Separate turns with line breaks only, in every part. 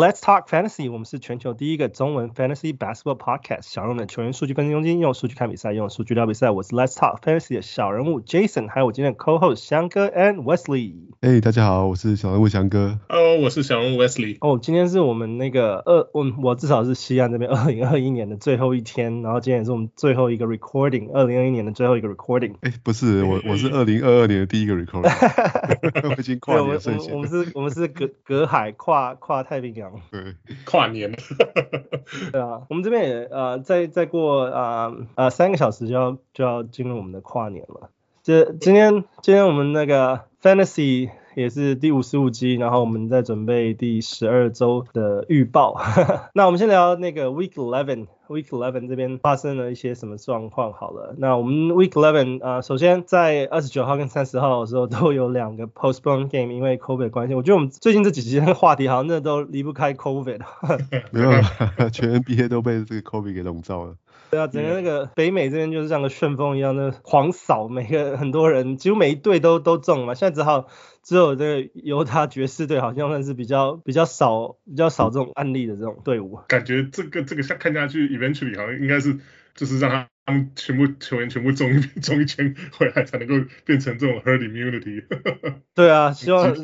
Let's talk fantasy. 我们是全球第一个中文 fantasy basketball podcast。小人物的球员数据分析中心，用数据看比赛，用数据聊比赛。我是 Let's talk fantasy 的小人物 Jason，还有我今天的 co-host 翔哥 and Wesley。
Hey，大家好，我是小人物翔哥。
Hello，我是小人物 Wesley。
哦，今天是我们那个二，我我至少是西安这边 二零二一年的最后一天，然后今天也是我们最后一个 recording，二零二一年的最后一个 recording。
哎，不是，我我是二零二二年的第一个 recording。我已经跨年了。
我们是，我们是隔隔海跨跨太平洋。
对。
跨年了，
对啊，我们这边也呃，再再过啊呃三个小时就要就要进入我们的跨年了。这今天今天我们那个 Fantasy 也是第五十五集，然后我们在准备第十二周的预报。那我们先聊那个 Week Eleven。Week Eleven 这边发生了一些什么状况？好了，那我们 Week Eleven 啊，首先在二十九号跟三十号的时候都有两个 postpone game，因为 COVID 关系。我觉得我们最近这几集的话题好像那都离不开 COVID。
没有，全 NBA 都被这个 COVID 给笼罩了。
对啊，整个那个北美这边就是像个旋风一样的狂扫，每个很多人几乎每一队都都中了嘛。现在只好只有这个犹他爵士队好像算是比较比较少比较少这种案例的这种队伍。
感觉这个这个像看下去 eventually 好像应该是就是让他们全部球员全部中一中一圈回来才能够变成这种 herd immunity。
对啊，希望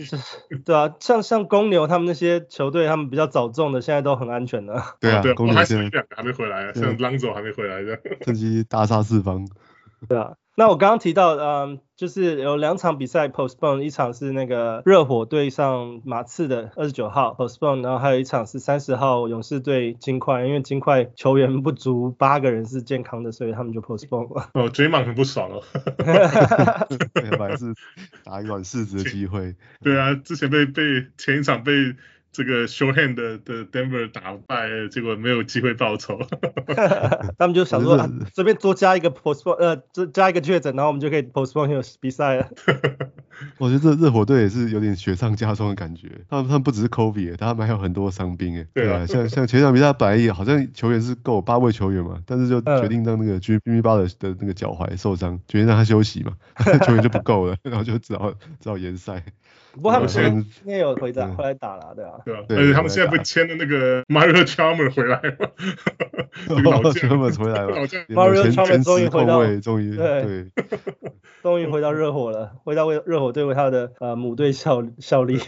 对啊，像像公牛他们那些球队，他们比较早中的现在都很安全的。
对啊，公牛
还是两个还没回来，像 Lonzo 还没回来的，
趁机大杀四方。
对啊。那我刚刚提到，嗯，就是有两场比赛 postpone，一场是那个热火对上马刺的二十九号 postpone，然后还有一场是三十号勇士对金块，因为金块球员不足八个人是健康的，所以他们就 postpone 了。
哦，Draymond 很不爽哦。
本来是打一个世子的机会。
对啊，之前被被前一场被。这个 shorthand 的的 Denver 打败，结果没有机会报仇。
他们就想说，随便多加一个 postpone，呃，加加一个确诊，然后我们就可以 postpone 有比赛了。
我觉得这热火队也是有点雪上加霜的感觉。他们他们不只是 Kobe，他们还有很多伤兵哎。对啊，像像前场比赛本来也好像球员是够八位球员嘛，但是就决定让那个 Jimmy Butler 的那个脚踝受伤，决定让他休息嘛，球员就不够了，然后就只好只好延赛。
不过他们现在应该有回打回来打了，对啊。
对啊，而且他们现在不签了那个 Mario Chalmers 回来吗？
老将 Chalmers 回来了
，Mario Chalmers 终于回到，
终于对，
终于回到热火了，回到为热火队为他的呃母队效效力。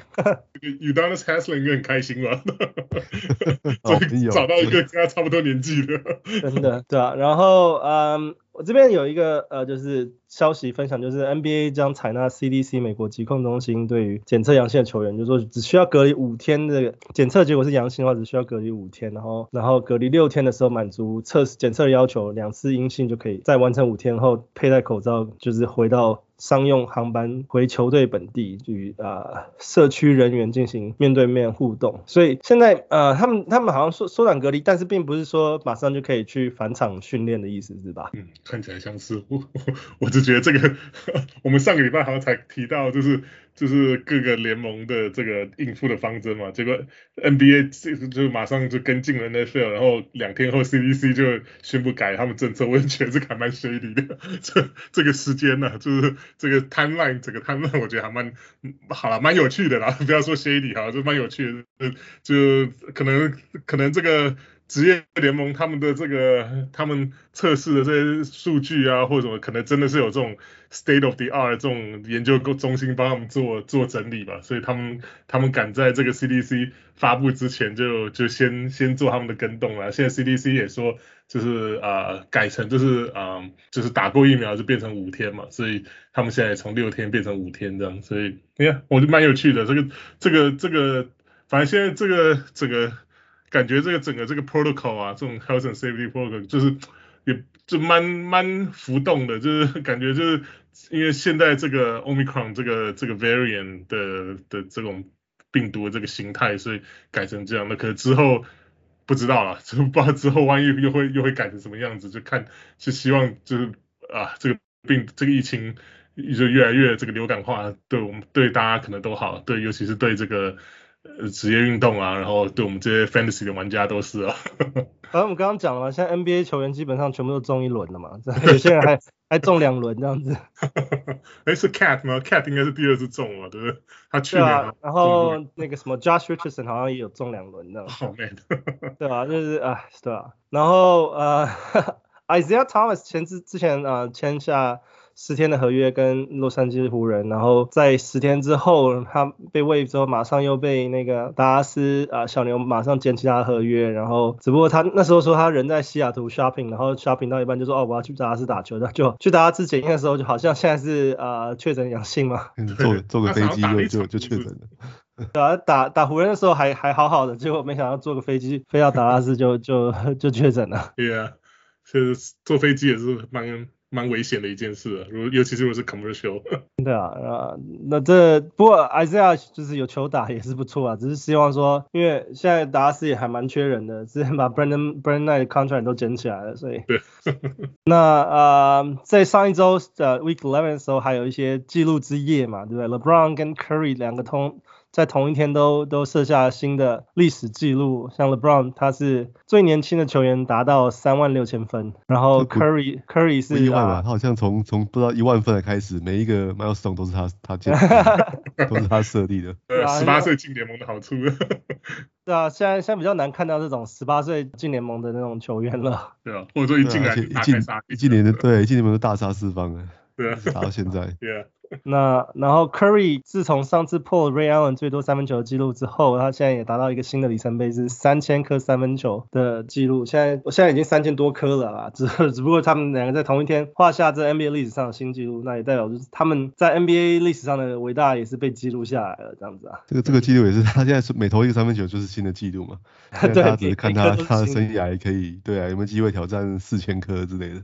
Udonis Haslem 应该很开心吧？找到一个跟他差不多年纪的，
真的对啊。然后嗯。我这边有一个呃，就是消息分享，就是 NBA 将采纳 CDC 美国疾控中心对于检测阳性的球员，就是说只需要隔离五天的检测结果是阳性的话，只需要隔离五天，然后然后隔离六天的时候满足测试检测的要求，两次阴性就可以再完成五天后佩戴口罩，就是回到。商用航班回球队本地与啊社区人员进行面对面互动，所以现在呃他们他们好像说缩短隔离，但是并不是说马上就可以去返场训练的意思是吧？
嗯，看起来像是 我我我就觉得这个 我们上个礼拜好像才提到就是。就是各个联盟的这个应付的方针嘛，结果 NBA 就就马上就跟进了 NFL，然后两天后 CDC 就宣布改他们政策，我也觉得这个还蛮 shady 的。这这个时间呢、就是这个 timeline，这个 timeline 我觉得还蛮好了，蛮有趣的啦。不要说 shady 哈，就蛮有趣的，就可能可能这个。职业联盟他们的这个他们测试的这些数据啊，或者什么，可能真的是有这种 state of the art 这种研究中心帮他们做做整理吧，所以他们他们赶在这个 CDC 发布之前就就先先做他们的跟动了。现在 CDC 也说就是啊、改成就是啊、就是打过疫苗就变成五天嘛，所以他们现在从六天变成五天这样，所以你看我就蛮有趣的，这个这个这个反正现在这个这个。感觉这个整个这个 protocol 啊，这种 health and safety protocol 就是也就蛮蛮浮动的，就是 感觉就是因为现在这个 Omicron 这个这个 variant 的的这种病毒的这个形态，所以改成这样的。可是之后不知道了，就不知道之后万一又会又会改成什么样子，就看是希望就是啊这个病这个疫情就越来越这个流感化，对我们对大家可能都好，对尤其是对这个。职业运动啊，然后对我们这些 fantasy 的玩家都是啊。
反正我们刚刚讲了嘛，现在 NBA 球员基本上全部都中一轮了嘛，有些人还还中两轮这样子。
哎，是 Cat 吗？Cat 应该是第二次中了，对不对？他去年。
然后那个什么 Josh Richardson 好像也有中两轮这样。
好 man。
对啊，就是啊，对啊。然后呃，Isaiah Thomas 前之之前啊、呃、签下。十天的合约跟洛杉矶湖人，然后在十天之后他被 waive 之后，马上又被那个达拉斯啊小牛马上捡起他的合约，然后只不过他那时候说他人在西雅图 shopping，然后 shopping 到一半就说哦我要去达拉斯打球的，就去达拉斯检验的时候就好像现在是啊确诊阳性嘛，
坐坐个飞机就就就确诊了，
对啊打打湖人的时候还还好好的，结果没想到坐个飞机飞到达拉斯就就就确诊了。
对啊，其实坐飞机也是蛮。蛮危险的一件事，如尤其是如果是 commercial。
对啊，啊，那这不过 Isaiah 就是有球打也是不错啊，只是希望说，因为现在达拉斯也还蛮缺人的，之前把 Brandon Brandon Knight 的 contract 都捡起来了，所以。
对。
那啊、呃，在上一周的 Week Eleven 的时候，还有一些纪录之夜嘛，对不对？LeBron 跟 Curry 两个通。在同一天都都设下新的历史记录，像 LeBron 他是最年轻的球员达到三万六千分，然后 Curry Curry 是
意外吧？他好像从从不知道一万分的开始，每一个 milestone 都是他他建 的，都是他设立的。
对，十八岁进联盟的好处。
对啊，现在现在比较难看到这种十八岁进联盟的那种球员了。
对啊，或者说一进来一进
一进联的对，一进联盟就大杀四方了。
对啊，
打到现在。
对啊。
那然后 Curry 自从上次破 Ray Allen 最多三分球的记录之后，他现在也达到一个新的里程碑，是三千颗三分球的记录。现在我现在已经三千多颗了啦，只只不过他们两个在同一天画下这 NBA 历史上的新纪录，那也代表就是他们在 NBA 历史上的伟大也是被记录下来了，这样子啊。
这个这个记录也是他现在是每投一个三分球就是新的记录嘛？对，大家只是看他他的生涯可以对啊，有没有机会挑战四千颗之类的。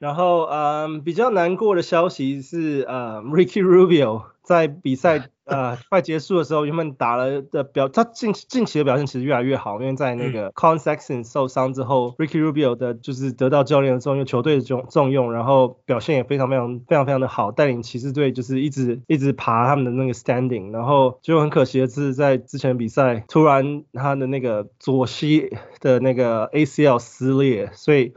然后，嗯，比较难过的消息是，呃，Ricky Rubio 在比赛 呃快结束的时候，原本打了的表，他近近期的表现其实越来越好，因为在那个 Collin Sexton 受伤之后，Ricky Rubio 的就是得到教练的重用，球队的重重用，然后表现也非常非常非常非常的好，带领骑士队就是一直一直爬他们的那个 standing，然后就很可惜的是在之前比赛突然他的那个左膝的那个 ACL 撕裂，所以。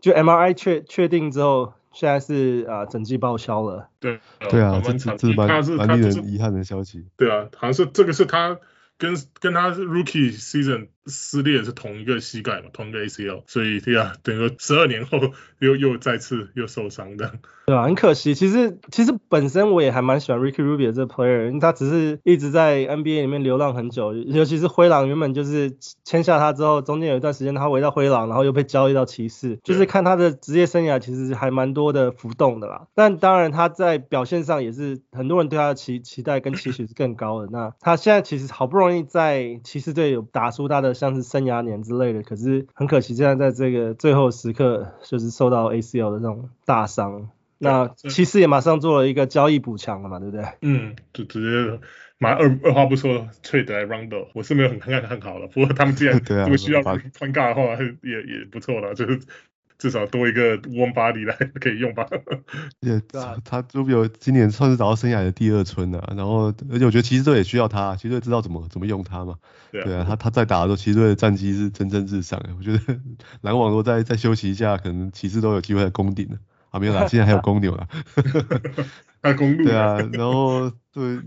就 MRI 确确定之后，现在是啊整季报销了。
对，
对啊，这这是蛮蛮令人遗憾的消息。
对啊，好像是这个是他。跟跟他 rookie season 撕裂是同一个膝盖嘛，同一个 ACL，所以对啊，等于说十二年后又又再次又受伤的。
对啊，很可惜。其实其实本身我也还蛮喜欢 Ricky Rubio 这个 player，因为他只是一直在 NBA 里面流浪很久，尤其是灰狼原本就是签下他之后，中间有一段时间他回到灰狼，然后又被交易到骑士，就是看他的职业生涯其实还蛮多的浮动的啦。但当然他在表现上也是很多人对他的期期待跟期许是更高的。那他现在其实好不容易。在骑士队有打出他的像是生涯年之类的，可是很可惜，现在在这个最后时刻就是受到 ACL 的这种大伤。那骑士也马上做了一个交易补强了嘛，对不对？
嗯，就直接马二二话不说，trade 来 Rondo，我是没有很看看好了。不过他们既然 这么需要 point guard 的话，也也不错了，就是。至少多一个 warm body 来可以用吧。
也，他 Rubio 今年算是找到生涯的第二春了。然后，而且我觉得骑士队也需要他，骑士队知道怎么怎么用他嘛。对啊，对啊，他他在打的时候，骑士队的战绩是蒸蒸日上。我觉得篮网如果再再休息一下，可能骑士都有机会来攻顶了。啊，没有啦，现在还有公牛啦。
还有公路。
对啊，然后对，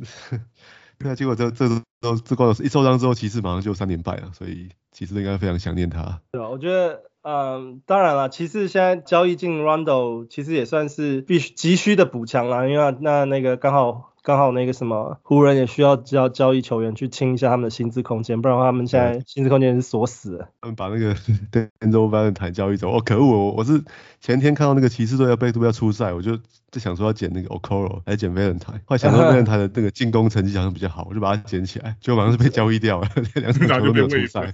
对啊，结果这这都这光一受伤之后，骑士马上就三连败了，所以骑士队应该非常想念他。
对啊，我觉得。嗯，当然了，骑士现在交易进 Rondo，其实也算是必须急需的补强了，因为那那个刚好刚好那个什么湖人也需要交交易球员去清一下他们的薪资空间，不然的话他们现在薪资空间是锁死的。
他们把那个 D'Angelo Valentine 交易走，哦可恶，我我是前天看到那个骑士队要被都要出赛，我就就想说要捡那个 Okoro 来捡 Valentine，后来想到 Valentine 的那个进攻成绩好像比较好，我就把它捡起来，结果马上是被交易掉了，两场都没有出赛。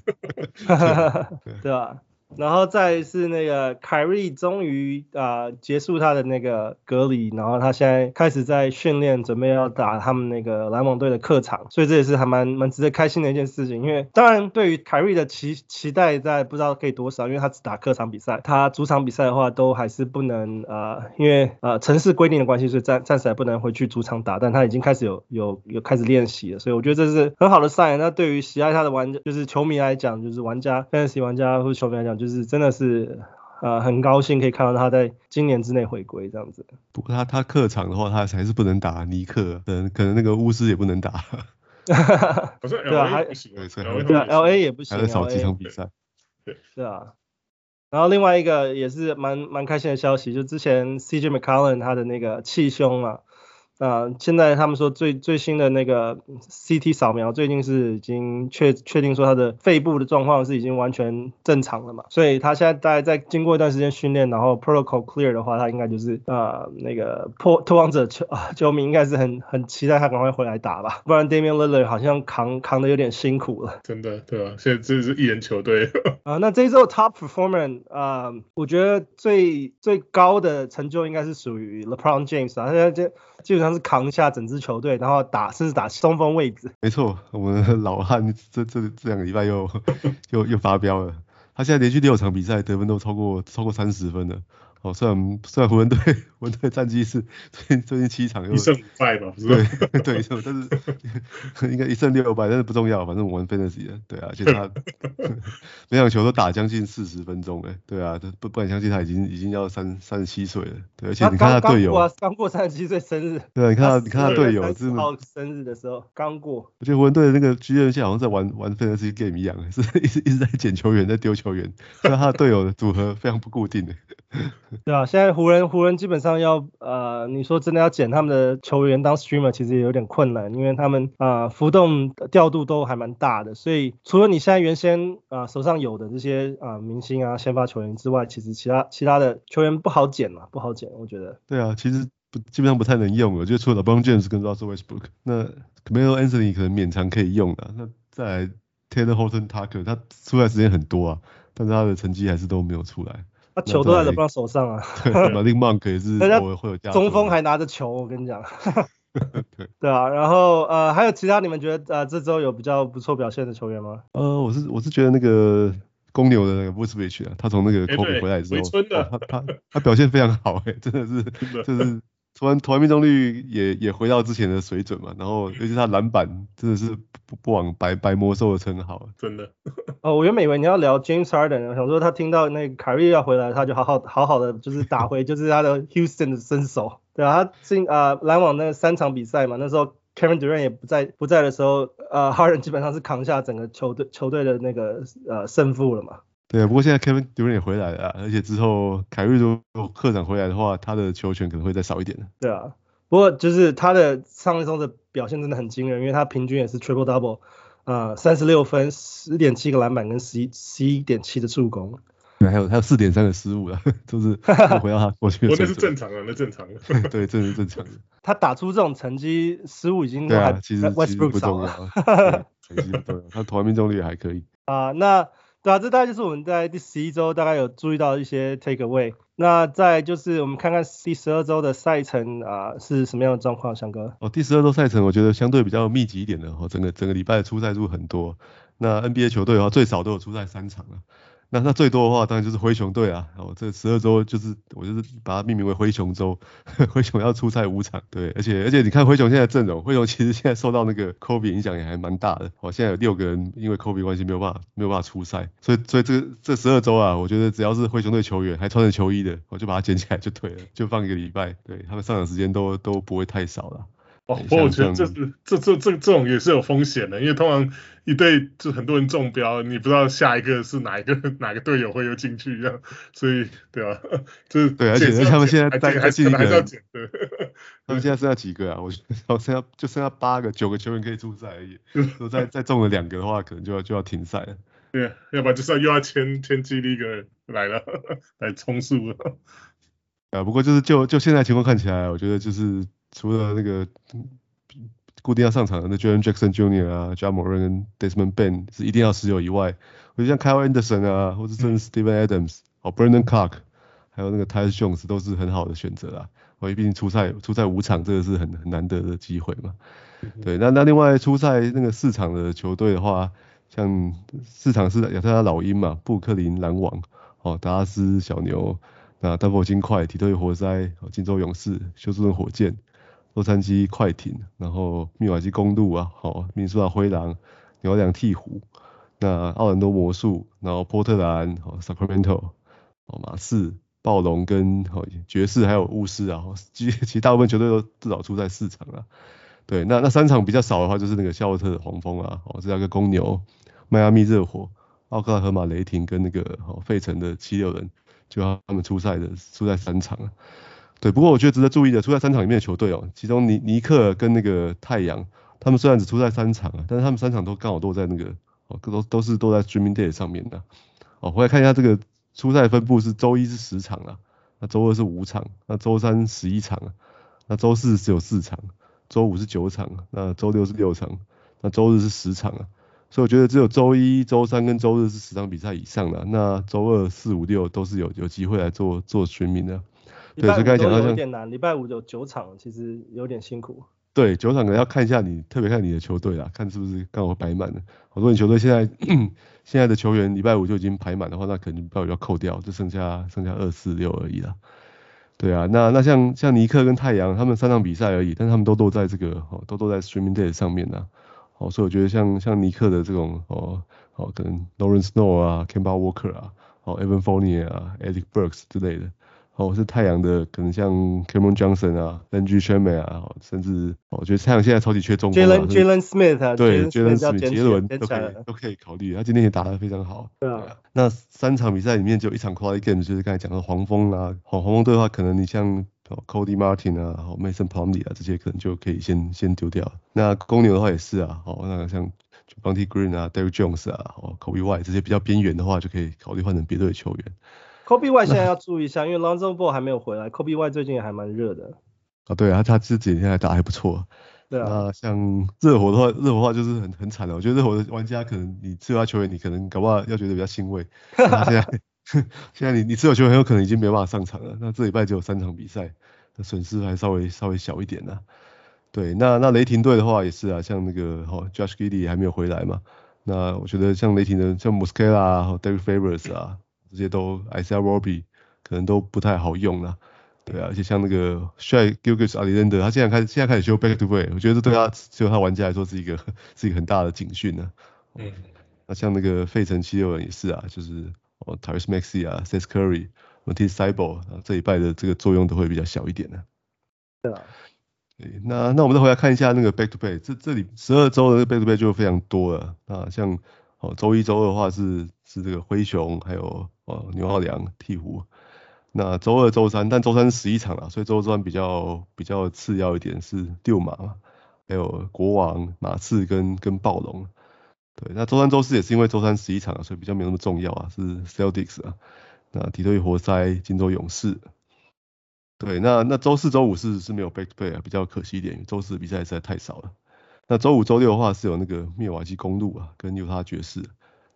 对吧？然后再是那个凯瑞终于啊、结束他的那个隔离，然后他现在开始在训练，准备要打他们那个篮网队的客场，所以这也是还蛮蛮值得开心的一件事情。因为当然对于凯瑞的期期待在不知道可以多少，因为他只打客场比赛，他主场比赛的话都还是不能啊、因为呃城市规定的关系，所以暂暂时还不能回去主场打，但他已经开始有有有开始练习了，所以我觉得这是很好的 sign。那对于喜爱他的玩家，就是球迷来讲，就是玩家 fantasy 玩家或者球迷来讲，就是真的是呃很高兴可以看到他在今年之内回归这样子。
不过他他客场的话，他还是不能打尼克，可能，可能那个巫师也不能打。
对
啊，还对啊，L A 也不行，
还得少几场比赛。
对，
是啊。然后另外一个也是蛮蛮开心的消息，就之前 C J McCollum 他的那个气胸啊。啊、呃，现在他们说最最新的那个 CT 扫描，最近是已经确确定说他的肺部的状况是已经完全正常了嘛，所以他现在大概在经过一段时间训练，然后 protocol clear 的话，他应该就是啊、呃、那个破拓荒者球啊球迷应该是很很期待他赶快回来打吧，不然 Damian Lillard 好像扛扛的有点辛苦了。
真的，对啊，现在这是一人球队。
啊、呃，那这一周 top performer 啊、呃，我觉得最最高的成就应该是属于 LeBron James 啊，他现在这。基本上是扛下整支球队，然后打甚至打中锋位置。
没错，我们老汉这这这两个礼拜又 又又发飙了，他现在连续六场比赛得分都超过超过三十分了。哦，虽然虽然湖人队湖人队战绩是最近最近七场又
一胜五败吧，
对对一胜，但是 应该一胜六败，但是不重要，反正我们 fantasy 的，对啊，而且他 每场球都打将近四十分钟，哎，对啊，不不敢相信他已经已经要三三十七岁了，对，而且你看他队友，
刚刚过三十七岁生日，
对啊，你看他你看他队友，是
号生日的时候刚过，
我觉得湖人队的那个 GM 现在好像在玩玩 fantasy game 一样，是一直一直在捡球员，在丢球员，所以他的队友的组合非常不固定的。
对啊，现在湖人湖人基本上要呃，你说真的要捡他们的球员当 streamer，其实也有点困难，因为他们啊、浮动调度都还蛮大的，所以除了你现在原先啊、手上有的这些啊、明星啊先发球员之外，其实其他其他的球员不好捡嘛，不好捡，我觉得。
对啊，其实不基本上不太能用了，就除了 LeBron James 跟 Russell Westbrook，那 c a m e l Anthony 可能勉强可以用的，那再来 Taylor Horton Tucker，他出来时间很多啊，但是他的成绩还是都没有出来。
他球都在 LeBron 手上啊，
对，Malik Monk 也是 偶尔会有加。
中锋还拿着球，我跟你讲。对对啊，然后呃还有其他你们觉得呃这周有比较不错表现的球员吗？
呃我是我是觉得那个公牛的那个 Vucevic 啊，他从那个 Kobe 回来之后，
哦、
他他他表现非常好哎，真的是就是。投完投完命中率也也回到之前的水准嘛，然后尤其他篮板真的是不不枉白白魔兽的称号，
真的。
哦，我原本以为你要聊 James Harden，我想说他听到那个凯瑞要回来，他就好好好好的就是打回就是他的 Houston 的身手，对啊，他进啊篮网那三场比赛嘛，那时候 Kevin Durant 也不在不在的时候，呃，Harden 基本上是扛下整个球队球队的那个呃胜负了嘛。
对啊，不过现在 Kevin Durant 也回来了，而且之后凯瑞如果客场回来的话，他的球权可能会再少一点。
对啊，不过就是他的上一周的表现真的很惊人，因为他平均也是 Triple Double，呃，三十六分，十点七个篮板跟十一十一点七的助攻。
对，还有还有四点三的失误了，就是 回到他过去的。
那是正常的，那正常的。
对，这是正常的。
他打出这种成绩，失误已经
对啊，其实其实不重要。成绩不重要，他投篮命中率也还可以。
啊、呃，那。对啊，这大概就是我们在第十一周大概有注意到一些 take away。那再就是我们看看第十二周的赛程啊、是什么样的状况，翔哥。
哦，第十二周赛程我觉得相对比较密集一点的哦，整个整个礼拜的出赛数很多。那 NBA 球队的话最少都有出赛三场了。那那最多的话，当然就是灰熊队啊。哦，这十二周就是我就是把它命名为灰熊周，灰熊要出赛五场。对，而且而且你看灰熊现在阵容，灰熊其实现在受到那个 Kobe 影响也还蛮大的。哦，现在有六个人因为 Kobe 关系没有办法没有办法出赛，所以所以这这十二周啊，我觉得只要是灰熊队球员还穿着球衣的，我就把它捡起来就退了，就放一个礼拜，对他们上场时间都都不会太少了。
哦，不过我觉得这是这这这这种也是有风险的，因为通常一队就很多人中标，你不知道下一个是哪一个 哪个队友会又进去一样，所以对吧？就是
对，而且他们现在大概还是
还是要捡的。
他们现在剩下几个啊？我觉得剩下就剩下八个九个球员可以出赛而已，如果再再中了两个的话，可能就要就要停赛了。
对，要不然就是要又要签签 G League 来了来充数了。啊，
不过就是就就现在情况看起来，我觉得就是。除了那个固定要上场的那 Jaren Jackson Jr. 啊，Ja Morant 跟 Desmond Bane 是一定要持有以外，我觉得像 Kyle Anderson 啊，或者甚至 Steven Adams，哦，Brandon Clarke，还有那个 Tyus Jones 都是很好的选择啊。我毕竟出赛出赛五场，这个是很很难得的机会嘛。对，那那另外出赛那个四场的球队的话，像四场是亚特兰大老鹰嘛，布克林篮网，哦，达拉斯小牛，那丹佛金块，底特律活塞，哦，金州勇士，休斯顿火箭，洛杉矶快艇，然后密瓦基公路啊，好，明尼苏达灰狼，纽两鹈鹕，那奥兰多魔术，然后波特兰，哦，Sacramento，哦，马刺。暴龙跟好爵士还有巫师啊，其 其实大部分球队都至少出在四场啊。对，那那三场比较少的话，就是那个夏洛特的黄蜂啊，哦，芝加哥公牛、迈阿密热火、奥克拉荷马雷霆跟那个哦费城的七六人，就他们出赛的出赛三场啊。对，不过我觉得值得注意的，出赛三场里面的球队哦，其中尼尼克跟那个太阳，他们虽然只出赛三场啊，但是他们三场都刚好都在那个哦，都都是都在 Streaming Day 上面的。哦，回来看一下这个。出赛分布是周一是十场啊，那周二是五场，那周三十一场啊，那周四只有四场，周五是九场，那周六是六场，那周日是十场啊。所以我觉得只有周一、周三跟周日是十场比赛以上的，那周二、四、五、六都是有有机会来做做全民的。
对，所以刚才讲到像，有点难，礼拜五有九场，其实有点辛苦。
对，九场可能要看一下你，特别看你的球队啦，看是不是刚好摆满了。好多你球队现在 现在的球员礼拜五就已经排满的话，那可能礼拜五要扣掉，就剩下剩下二四六而已了。对啊，那那像像尼克跟太阳，他们三场比赛而已，但他们都都在这个哦，都都在 Streaming Day 上面呢。哦，所以我觉得像像尼克的这种哦哦，可能 Lawrence Snow 啊，Kemba Walker 啊，哦 Evan Fournier 啊，Alec Burks 之类的。哦，是太阳的，可能像 Cameron Johnson 啊，Landry Shamet 啊，甚至我觉得太阳现在超级缺中锋
Jalen Jalen Smith 啊，
对，Jalen Smith 杰伦都可以都可以考虑，他今天也打得非常好。
对啊，
那三场比赛里面就一场 Quality Game，就是刚才讲的黄蜂啊，黄黄蜂队的话，可能你像 Cody Martin 啊，Mason Plumlee 啊这些，可能就可以先先丢掉。那公牛的话也是啊，哦，那个像 Javonte Green 啊，Derrick Jones 啊，哦，Coby White 这些比较边缘的话，就可以考虑换成别队的球员。
Coby 现在要注意一下，因为 Lonzo Ball 还没有回来，Kobe Y 最近也还蛮热的。
啊，对啊，他这几天还打还不错。
对啊。
那像热火的话，热火的话就是很很惨的。我觉得热火的玩家可能你持有他球员，你可能搞不好要觉得比较欣慰。现在 现在你你持有球员很有可能已经没办法上场了。那这礼拜只有三场比赛，那损失还稍微稍微小一点呢。对，那那雷霆队的话也是啊，像那个哦 Josh Giddey 还没有回来嘛。那我觉得像雷霆的像 Muscala 啊，和 Derrick Favors 啊。这些都 Isaiah Roby 可能都不太好用了，对啊，而且像那个 Shai Gilgeous-Alexander 他现在开始现在开始修 Back to Play，我觉得这对他就、嗯、他玩家来说是一个 是一个很大的警讯呢。嗯，那像那个费城七六人也是啊，就是哦 Tyrese Maxey 啊，Seth Curry、Matisse Thybulle 啊，这一拜的这个作用都会比较小一点呢。
对啊，
对，那那我们再回来看一下那个 Back to Play，这这里十二周的 Back to Play 就非常多了啊，像。哦，周一周二的话是是这个灰熊，还有哦牛浩良鵜鹕。那周二周三，但周三十一场了，所以周三比较比较次要一点是六马，还有国王、马刺跟跟暴龙。对，那周三周四也是因为周三十一场，所以比较没有那么重要啊，是 Celtics 啊，那底特律活塞、金州勇士。对，那那周四周五是是没有 Back to Back 啊，比较可惜一点，周四比赛实在太少了。那周五、周六的话是有那个灭瓦基公路啊，跟犹他爵士。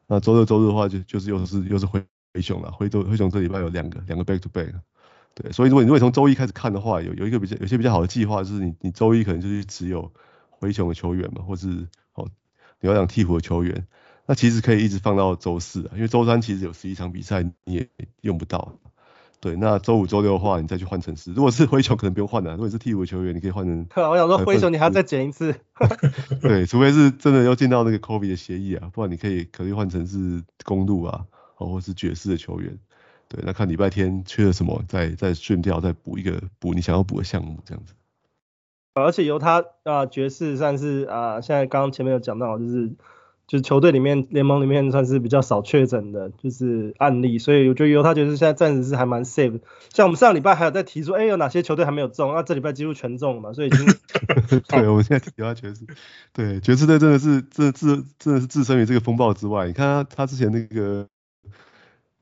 那周六、周日的话就就是又是又是灰灰熊了，灰熊灰熊这礼拜有两个两个 back to back。对，所以如果你如果从周一开始看的话，有有一个比较有些比较好的计划，就是你你周一可能就去持有灰熊的球员嘛，或是哦你要养鵜鹕的球员，那其实可以一直放到周四啊，因为周三其实有十一场比赛你也用不到。对，那周五、周六的话，你再去换城市。如果是灰熊，可能不用换了。如果是替补球员，你可以换成。
我想说灰熊，你还要再减一次。
对，除非是真的要进到那个 Kobe 的协议啊，不然你可以可以换成是公路啊，或是爵士的球员。对，那看礼拜天缺了什么，再再训掉，再补一个补你想要补的项目这样子。
而且由他啊，爵士算是啊，现在刚刚前面有讲到，就是。就是球队里面联盟里面算是比较少确诊的，就是案例，所以我觉得犹他爵士现在暂时是还蛮 safe。像我们上礼拜还有在提出，哎、欸，有哪些球队还没有中？那、啊、这礼拜几乎全中了嘛，所以已经。
对，我们现在提犹他爵士，对，爵士队真的是，真的自真的是置身于这个风暴之外。你看他他之前那个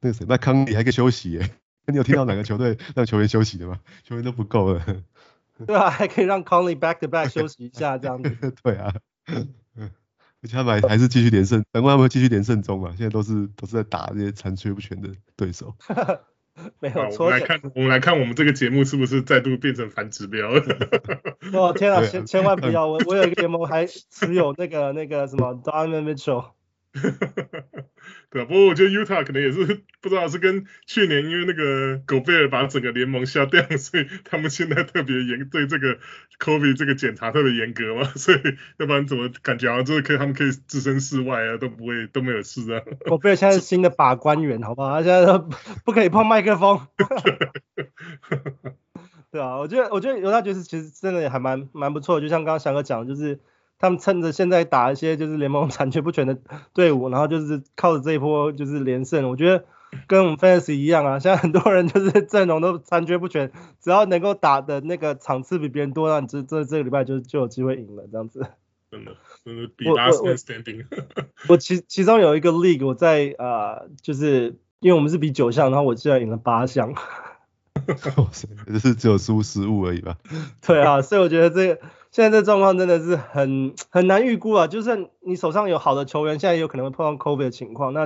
那个谁，麦康利还可以休息耶。你有听到哪个球队让球员休息的吗？球员都不够了。
对啊，还可以让 Conley back to back 休息一下这样子。
对啊，而且他们还是继续连胜，难怪他们会继续连胜中嘛。现在都是都是在打这些残缺不全的对手。
没有错。
我们来看，我们来看我们这个节目是不是再度变成反指标？
哦天啊，千千万不要！我我有一个联盟还持有那个那个什么 Donovan Mitchell。
对啊，不过我觉得 Utah 可能也是不知道是跟去年因为那个狗贝尔把整个联盟下掉，所以他们现在特别严对这个 COVID 这个检查特别严格嘛，所以要不然怎么感觉好像就是可以他们可以置身事外啊，都不会都没有事啊。
狗贝尔现在是新的把关员，好不好？他现在都不可以碰麦克风。对啊，我觉得我觉得犹大爵士其实真的也还蛮蛮不错，就像刚刚翔哥讲的，就是。他们趁着现在打一些就是联盟残缺不全的队伍，然后就是靠着这一波就是连胜，我觉得跟我们 Fantasy 一样啊，现在很多人就是阵容都残缺不全，只要能够打的那个场次比别人多，那你这这这个礼拜就就有机会赢了这样子。
真的，真的比 last man standing。
我其其中有一个 league 我在啊、呃，就是因为我们是比九项，然后我竟然赢了八项。
哇塞，这是只有输失误而已吧？
对啊，所以我觉得这个。现在这状况真的是很很难预估啊！就算你手上有好的球员，现在有可能会碰到 COVID 的情况。那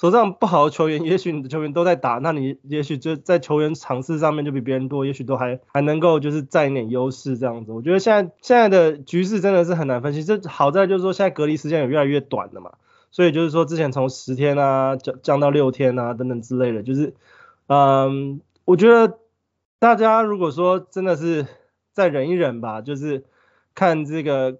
手上不好的球员，也许你的球员都在打，那你也许就在球员场次上面就比别人多，也许都还还能够就是占一点优势这样子。我觉得现在现在的局势真的是很难分析。这好在就是说现在隔离时间也越来越短了嘛，所以就是说之前从十天啊降降到六天啊等等之类的，就是嗯，我觉得大家如果说真的是再忍一忍吧，就是。看这个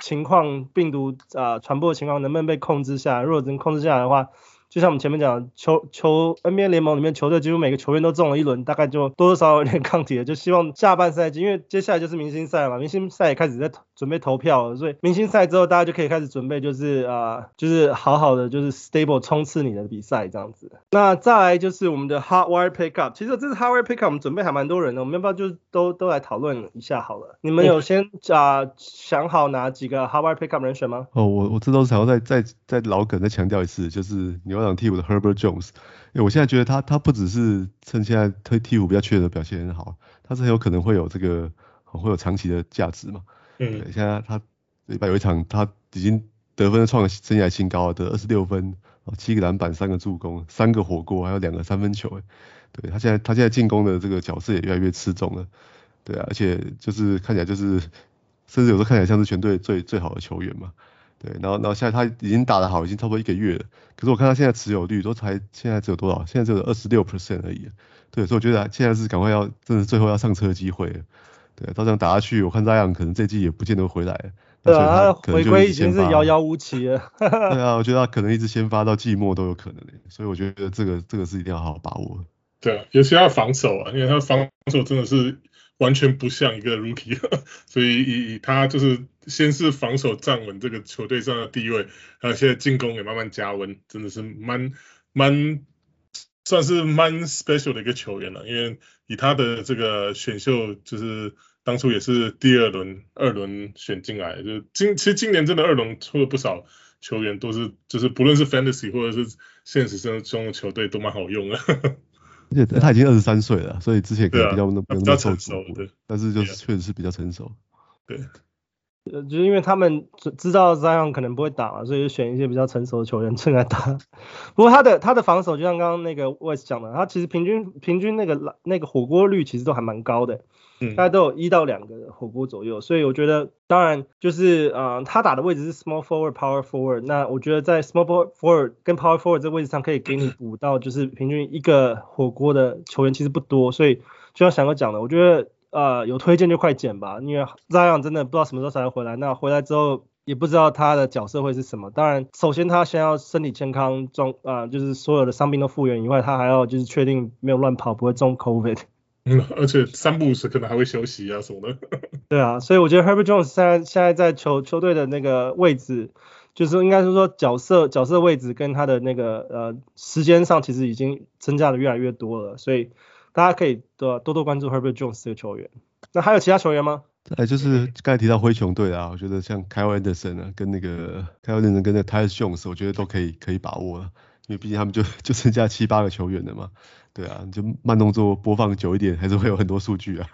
情况，病毒啊传播的情况能不能被控制下来？如果能控制下来的话，就像我们前面讲，球球 NBA 联盟里面球队几乎每个球员都中了一轮，大概就多多少少有点 抗体了。就希望下半赛季，因为接下来就是明星赛嘛，明星赛也开始在准备投票了，所以明星赛之后大家就可以开始准备，就是啊、就是好好的就是 stable 冲刺你的比赛这样子。那再来就是我们的 hot wire pickup，其实这是 hot wire pickup，我们准备还蛮多人的，我们要不要就都都来讨论一下好了？你们有先啊、想好哪几个 hot wire pickup 人选吗？
哦，我我这都是想要再再再老梗再强调一次，就是牛郎。替补的 Herbert Jones，哎，我现在觉得他他不只是趁现在替替补比较缺的表现很好，他是很有可能会有这个会有长期的价值嘛。嗯，对，现在他礼拜有一场他已经得分创了生涯新高了，得二十六分，七个篮板，三个助攻，三个火锅，还有两个三分球，哎，对他现在他现在进攻的这个角色也越来越吃重了，对啊，而且就是看起来就是甚至有时候看起来像是全队最最好的球员嘛。对，然后然后现在他已经打得好，已经差不多一个月了。可是我看他现在持有率都才现在只有多少？现在只有二十六 percent 而已。对，所以我觉得现在是赶快要，真的最后要上车的机会。对，照这样打下去，我看这样可能这季也不见得回来了。
对啊，他回归已经是遥遥无期了。
对啊，我觉得他可能一直先发到季末都有可能。所以我觉得这个这个是一定要好好把握。
对啊，尤其他防守啊，因为他防守真的是。完全不像一个 rookie，所以以以他就是先是防守站稳这个球队上的地位，然后现在进攻也慢慢加温，真的是蛮蛮算是蛮 special 的一个球员了。因为以他的这个选秀，就是当初也是第二轮二轮选进来，就今其实今年真的二轮出了不少球员，都是就是不论是 fantasy 或者是现实生活中的球队都蛮好用的。
而且他已经二十三岁了，所以之前可能比较那不那么
成熟，对，
但是就是确实是比较成熟。
对，
呃，就是因为他们知道 Zion 可能不会打嘛，所以就选一些比较成熟的球员进来打。不过他的他的防守就像刚刚那个 Wes 讲的，他其实平均平均那个那个火锅率其实都还蛮高的。大概都有一到两个火锅左右，所以我觉得，当然就是呃，他打的位置是 small forward power forward，那我觉得在 small forward 跟 power forward 这个位置上可以给你补到，就是平均一个火锅的球员其实不多，所以就像翔哥讲的，我觉得呃有推荐就快捡吧，因为 Zion 真的不知道什么时候才会回来，那回来之后也不知道他的角色会是什么。当然，首先他先要身体健康，中啊、呃、就是所有的伤病都复原以外，他还要就是确定没有乱跑，不会中 COVID。
嗯，而且三不五时可能还会休息啊什么的。
对啊，所以我觉得 Herbert Jones 现在现在在球球队的那个位置，就是应该是说角色角色位置跟他的那个呃时间上，其实已经增加的越来越多了。所以大家可以多多多关注 Herbert Jones 这个球员。那还有其他球员吗？
哎，就是刚才提到灰熊队啊，我觉得像 Kyle Anderson 啊，跟那个 Kyle Anderson 跟那个 Tyus Jones，我觉得都可以可以把握了。因为毕竟他们就 就剩下七八个球员了嘛。对啊，就慢动作播放久一点，还是会有很多数据啊。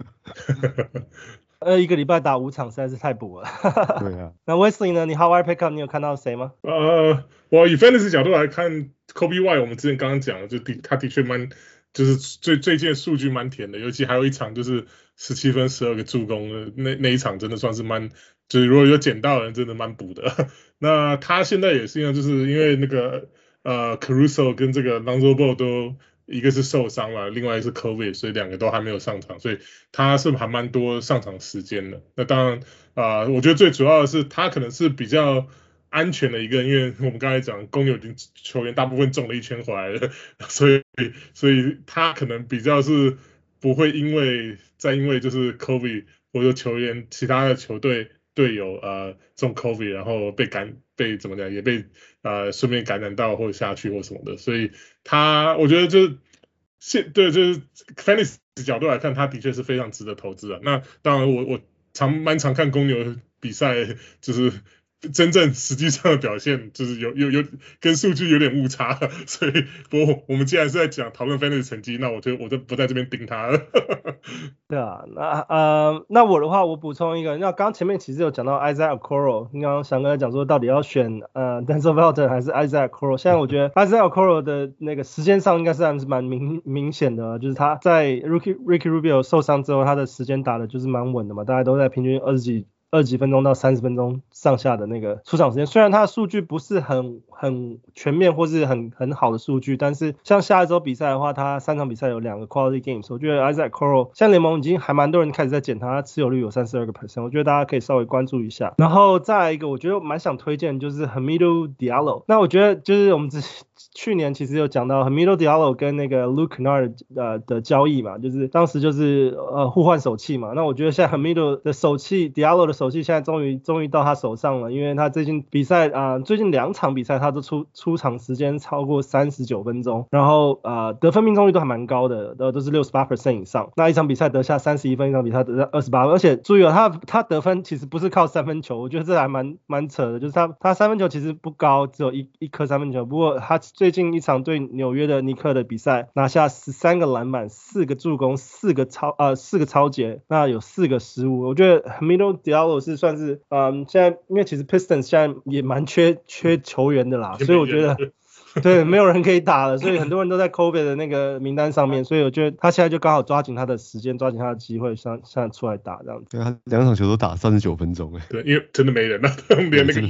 呃，一个礼拜打五场实在是太补了。
对啊。
那 Wesley 呢？你 Howard Pickup 你有看到谁吗？
呃，我以 Fantasy 角度来看，Kobe Y 我们之前刚刚讲的，就的他的确蛮，就是最最近数据蛮甜的，尤其还有一场就是十七分十二个助攻那那一场真的算是蛮，就是如果有捡到人真的蛮补的。那他现在也是一样，就是因为那个呃 Caruso 跟这个 Lonzo Ball 都。一个是受伤了，另外一个是 COVID，所以两个都还没有上场，所以他是还蛮多上场时间的。那当然啊、我觉得最主要的是他可能是比较安全的一个，因为我们刚才讲公牛已经球员大部分中了一圈回来了，所以所以他可能比较是不会因为再因为就是 COVID 或者球员其他的球队队友呃中 COVID 然后被感被怎么讲也被呃顺便感染到或者下去或什么的，所以。他我觉得就是现对就是 Fantasy 角度来看，他的确是非常值得投资的。那当然我我常蛮常看公牛比赛，就是。真正实际上的表现就是有有有跟数据有点误差，所以不过我们既然是在讲讨论 Fantasy 成绩，那我就我就不在这边盯他了。
对啊，那呃那我的话我补充一个，那刚前面其实有讲到 Isaac Okoro，你刚刚翔哥讲说到底要选呃 Denzel Valton 还是 Isaac Okoro，现在我觉得 Isaac Okoro 的那个时间上应该是还是蛮明明显的，就是他在 Ricky Ricky Rubio 受伤之后，他的时间打的就是蛮稳的嘛，大家都在平均二十几。二十几分钟到三十分钟上下的那个出场时间，虽然他的数据不是很很全面或是很很好的数据，但是像下一周比赛的话，他三场比赛有两个 quality games，我觉得 Isaac Okoro 现在联盟已经还蛮多人开始在捡他，他持有率有三十二个 percent，我觉得大家可以稍微关注一下。然后再来一个，我觉得蛮想推荐就是 Hamidou Diallo，那我觉得就是我们之去年其实有讲到 Hamidou Diallo 跟那个 Luke Knard 呃的交易嘛，就是当时就是呃互换手气嘛，那我觉得现在 Hamidou 的手气 Diallo 的手气现在终于终于到他手上了，因为他最近比赛啊、最近两场比赛他他都出出场时间超过三十九分钟，然后、呃、得分命中率都还蛮高的，呃都是六十八 percent 以上。那一场比赛得下三十一分，一场比赛得下二十八分，而且注意了，他他得分其实不是靠三分球，我觉得这还蛮蛮扯的，就是他他三分球其实不高，只有一一颗三分球。不过他最近一场对纽约的尼克的比赛拿下十三个篮板，四个助攻，四个超呃四个超截，那有四个失误。我觉得 Milo Dialo 是算是嗯，现在因为其实 Pistons 现在也蛮缺缺球员的啦，所以我觉得。对，没有人可以打了，所以很多人都在 Kobe 的那个名单上面，所以我觉得他现在就刚好抓紧他的时间，抓紧他的机会，上上出来打这样子。
对，他两场球都打三十九分钟，哎，
对，因为真的没人了，连那个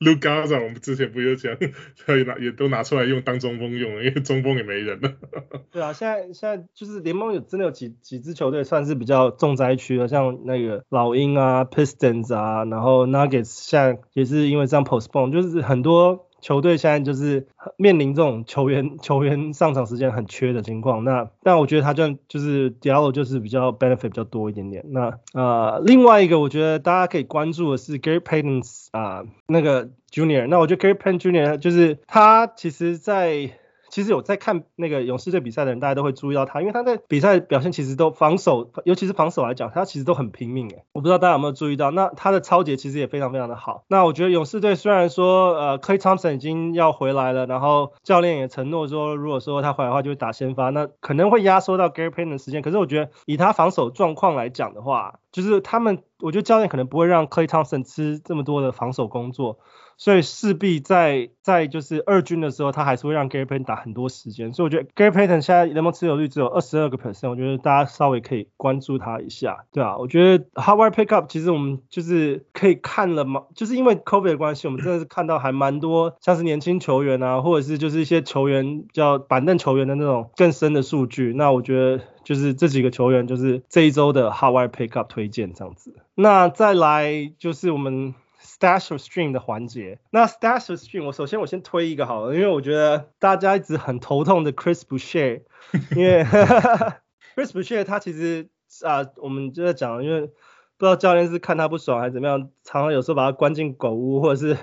Luke Garza 我们之前不就讲，可以拿也都拿出来用当中锋用了，因为中锋也没人了。
对啊，现在现在就是联盟有真的有几几支球队算是比较重灾区的，像那个老鹰啊、Pistons 啊，然后 Nuggets 现在也是因为这样 postpone，就是很多。球队现在就是面临这种球员球员上场时间很缺的情况，那但我觉得他就就是 Diallo 就是比较 benefit 比较多一点点。那呃另外一个我觉得大家可以关注的是 Gary Payton 啊、那个 Junior，那我觉得 Gary Payton Junior 就是他其实在。其实有在看那个勇士队比赛的人，大家都会注意到他，因为他在比赛表现其实都防守，尤其是防守来讲，他其实都很拼命诶。我不知道大家有没有注意到，那他的抄截其实也非常非常的好。那我觉得勇士队虽然说呃，Klay Thompson 已经要回来了，然后教练也承诺说，如果说他回来的话就会打先发，那可能会压缩到 Gary Payton 的时间。可是我觉得以他防守状况来讲的话，就是他们，我觉得教练可能不会让 Klay Thompson 吃这么多的防守工作。所以势必在在就是二军的时候，他还是会让 Gary Payton 打很多时间。所以我觉得 Gary Payton 现在联盟持有率只有二十二个 percent，我觉得大家稍微可以关注他一下，对啊，我觉得 Howard Pickup 其实我们就是可以看了嘛，就是因为 COVID 的关系，我们真的是看到还蛮多像是年轻球员啊，或者是就是一些球员叫板凳球员的那种更深的数据。那我觉得就是这几个球员就是这一周的 Howard Pickup 推荐这样子。那再来就是我们。Stash or Stream 的环节，那 Stash or Stream，我首先我先推一个好了，因为我觉得大家一直很头痛的 Chris Boucher，因为 Chris Boucher 他其实啊，我们就在讲，因为不知道教练是看他不爽还是怎么样，常常有时候把他关进狗屋，或者是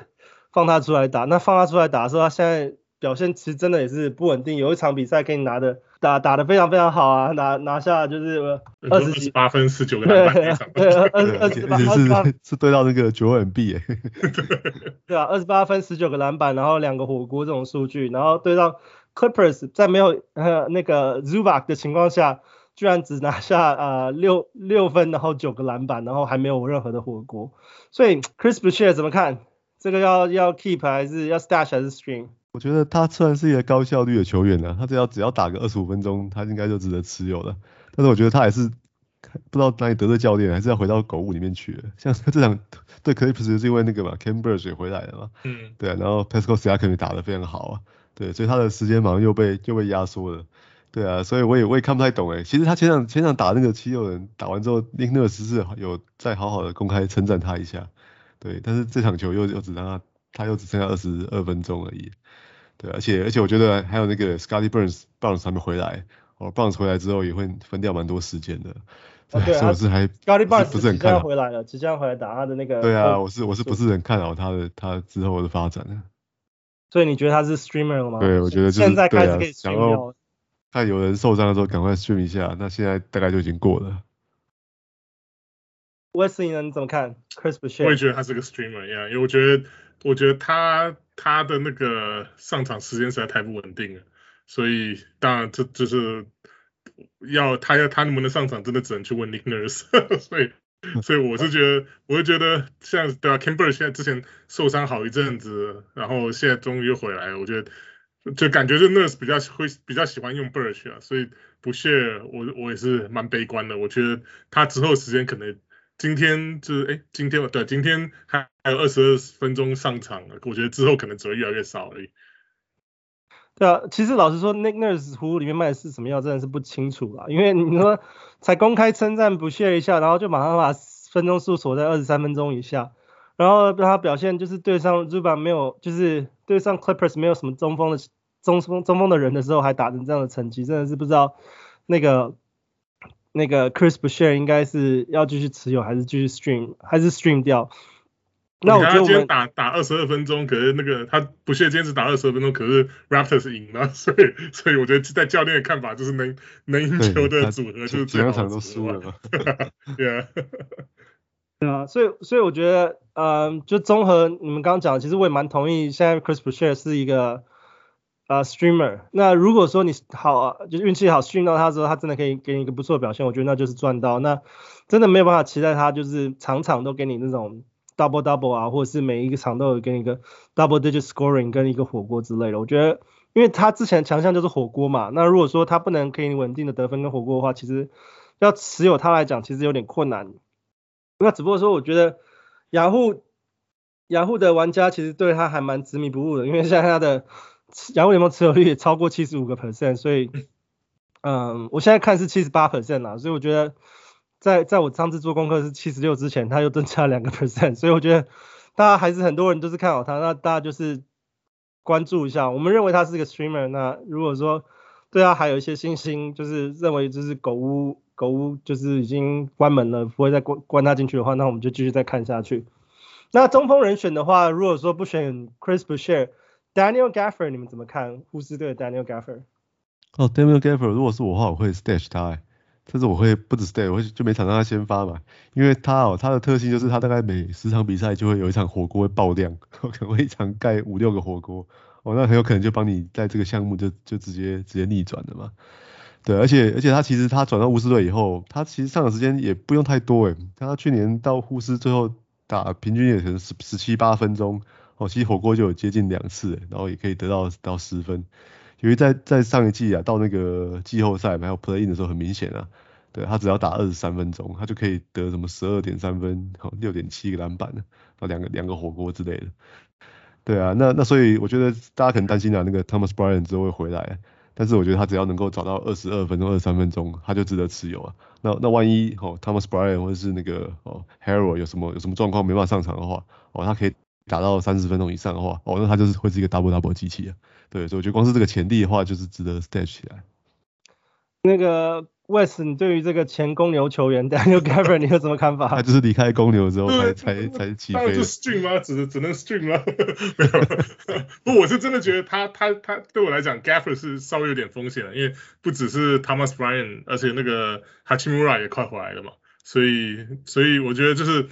放他出来打。那放他出来打的时候，他现在表现其实真的也是不稳定，有一场比赛可以拿的。打打得非常非常好啊，拿拿下就是二十
八分十九个篮板，
对，二二十八
是是对到那个九稳 B 哎，
对啊，二十八分十九个篮板，然后两个火锅这种数据，然后对到 Clippers 在没有呃那个 Zubac 的情况下，居然只拿下呃六六分，然后九个篮板，然后还没有任何的火锅，所以 Chris Boucher 怎么看？这个要要 keep 还是要 stash 还是 stream？
我觉得他虽然是一个高效率的球员呢，他只要只要打个二十五分钟，他应该就值得持有了。但是我觉得他还是不知道哪里得罪教练，还是要回到狗屋里面去了。像 这场对 Clippers 是因为那个嘛 c a m b r i d g e 也回来了嘛，嗯，对啊，然后 Pascal Siakam 打得非常好啊，对，所以他的时间马上又被又被压缩了，对啊，所以我也我也看不太懂诶。其实他前场前场打那个七六人打完之后，Nick Nurse 是有再好好的公开称赞他一下，对，但是这场球又又只让他他又只剩下二十二分钟而已。对，而且而且我觉得还有那个 Scottie Barnes Bounce 还没回来，哦，Bounce 回来之后也会分掉蛮多时间的。对，所以我是还
Scottie Barnes 不是很看好。回来了，即将回来打他的那个。
对啊，我是我是不是很看好他的他之后的发展呢？
所以你觉得他是 Streamer 了吗？
对，我觉得就是
现在开始可以 Stream
然后看有人受伤的时候赶快 Stream 一下，那现在大概就已经过了。
Wesley 呢？你怎么看？Chris Boucher？
我也觉得他是个 Streamer 呀，因为我觉得我觉得他。他的那个上场时间实在太不稳定了，所以当然这就是要他要他能不能上场，真的只能去问 Nick Nurse。所以所以我是觉得，我是觉得像对啊 Khem Birch 现在之前受伤好一阵子，然后现在终于又回来了，我觉得就感觉就 Nurse 比较会比较喜欢用 Birch 啊，所以 Boucher 我我也是蛮悲观的，我觉得他之后时间可能。今天就是哎，今天对，今天还还有二十二分钟上场了，我觉得之后可能只会越来越少而已。
对啊，其实老实说，Nick Nurse 葫芦里面卖的是什么药，真的是不清楚啦。因为你说才公开称赞不屑一下，然后就马上把分钟数锁在二十三分钟以下，然后让他表现就是对上 Zuba 没有，就是对上 Clippers 没有什么中锋的中锋中锋的人的时候，还打成这样的成绩，真的是不知道那个。那个 Chris Boucher 应该是要继续持有，还是继续 stream，还是 stream 掉？
那我觉得今天打打二十二分钟，可是那个他 Boucher 今天只打二十二分钟，可是 Raptors 赢了，所以所以我觉得在教练的看法就是能能赢球的组合就是最好。
两场都输了嘛。
对啊。
对啊，所以所以我觉得，嗯、呃，就综合你们刚刚讲，其实我也蛮同意，现在 Chris Boucher 是一个。啊、，Streamer，那如果说你好啊，就是运气好训到他之后，他真的可以给你一个不错的表现，我觉得那就是赚到。那真的没有办法期待他就是场场都给你那种 double double 啊，或者是每一个场都有给你一个 double digit scoring 跟一个火锅之类的。我觉得，因为他之前强项就是火锅嘛，那如果说他不能给你稳定的得分跟火锅的话，其实要持有他来讲，其实有点困难。那只不过说，我觉得雅虎雅虎的玩家其实对他还蛮执迷不悟的，因为像他的。雅虎联盟持有率也超过七十五个 percent，所以，嗯，我现在看是七十八 percent 啦，所以我觉得在在我上次做功课是七十六之前，他又增加了两个 percent，所以我觉得大家还是很多人都是看好他，那大家就是关注一下。我们认为他是一个 streamer，那如果说对他还有一些信心，就是认为就是狗屋狗屋就是已经关门了，不会再关关他进去的话，那我们就继续再看下去。那中锋人选的话，如果说不选 Chris Boucher。Daniel Gaffer，你们怎么看护士队的 Daniel Gaffer。
哦，Daniel Gaffer，如果是我的话，我会 stash 他，但是我会不止 stash，我会就每场让他先发嘛，因为他哦，他的特性就是他大概每十场比赛就会有一场火锅会爆量，可能会一场盖五六个火锅，哦，那很有可能就帮你在这个项目就就直接直接逆转了嘛。对，而且而且他其实他转到巫师队以后，他其实上场时间也不用太多哎，他去年到护士最后打平均也可能十十七八分钟。哦，其实火锅就有接近两次，然后也可以得到到十分。因为在在上一季啊，到那个季后赛还有 play in 的时候，很明显啊，对他只要打二十三分钟，他就可以得什么十二点三分，好六点七个篮板，然后两个两个火锅之类的。对啊，那那所以我觉得大家可能担心啊，那个 Thomas Bryant 之后会回来，但是我觉得他只要能够找到二十二分钟、二十三分钟，他就值得持有啊。那那万一哦 Thomas Bryant 或者是那个哦 Harrell 有什么有什么状况没办法上场的话，哦他可以。打到三十分钟以上的话，哦，那他就是会是一个 double double 机器啊。对，所以我觉得光是这个潜力的话，就是值得 stash 起来。
那个 Wes，你对于这个前公牛球员 Daniel Gafford 你有什么看法？
他就是离开公牛之后才才才起飞。
就 stream 吗？只能只能 stream 吗？没有。不，我是真的觉得他他他对我来讲，Gafford 是稍微有点风险的，因为不只是 Thomas Bryant，而且那个 Hachimura 也快回来了嘛，所以所以我觉得就是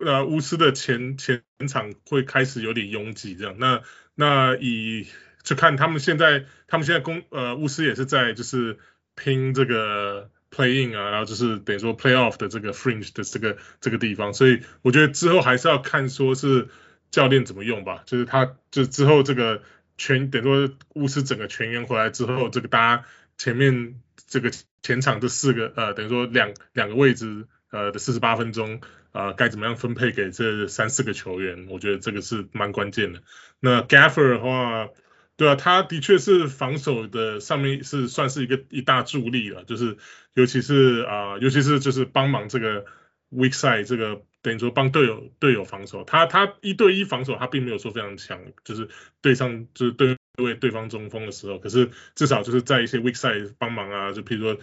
呃巫师的前前场会开始有点拥挤这样。那那以就看他们现在他们现在公呃巫师也是在就是。拼这个 playing 啊，然后就是等于说 play off 的这个 fringe 的这个这个地方，所以我觉得之后还是要看说是教练怎么用吧，就是他就之后这个全等于说巫师整个全员回来之后，这个大家前面这个前场这四个呃等于说两两个位置呃的四十八分钟啊、该怎么样分配给这三四个球员，我觉得这个是蛮关键的。那 Gaffer 的话。对啊，他的确是防守的上面是算是一个一大助力了，就是尤其是啊、尤其是就是帮忙这个 weak side 这个等于说帮队友队友防守，他他一对一防守他并没有说非常强，就是对上就是对对对方中锋的时候，可是至少就是在一些 weak side 帮忙啊，就譬如说。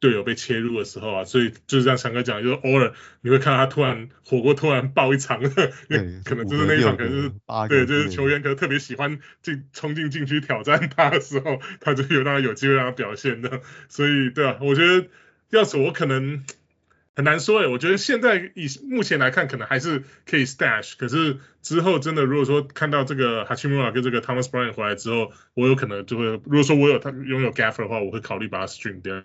队友被切入的时候啊，所以就是像强哥讲，就是偶尔你会看到他突然火锅突然爆一场，可能就是那一场可能是对，就是球员可能特别喜欢进冲进禁区挑战他的时候，他就有让他有机会让他表现的。所以对啊，我觉得要是我可能很难说诶，我觉得现在以目前来看，可能还是可以 stash。可是之后真的如果说看到这个 Hachimura 跟这个 Thomas Bryant 回来之后，我有可能就会，如果说我有他拥有 Gafford 的话，我会考虑把他 stream 掉。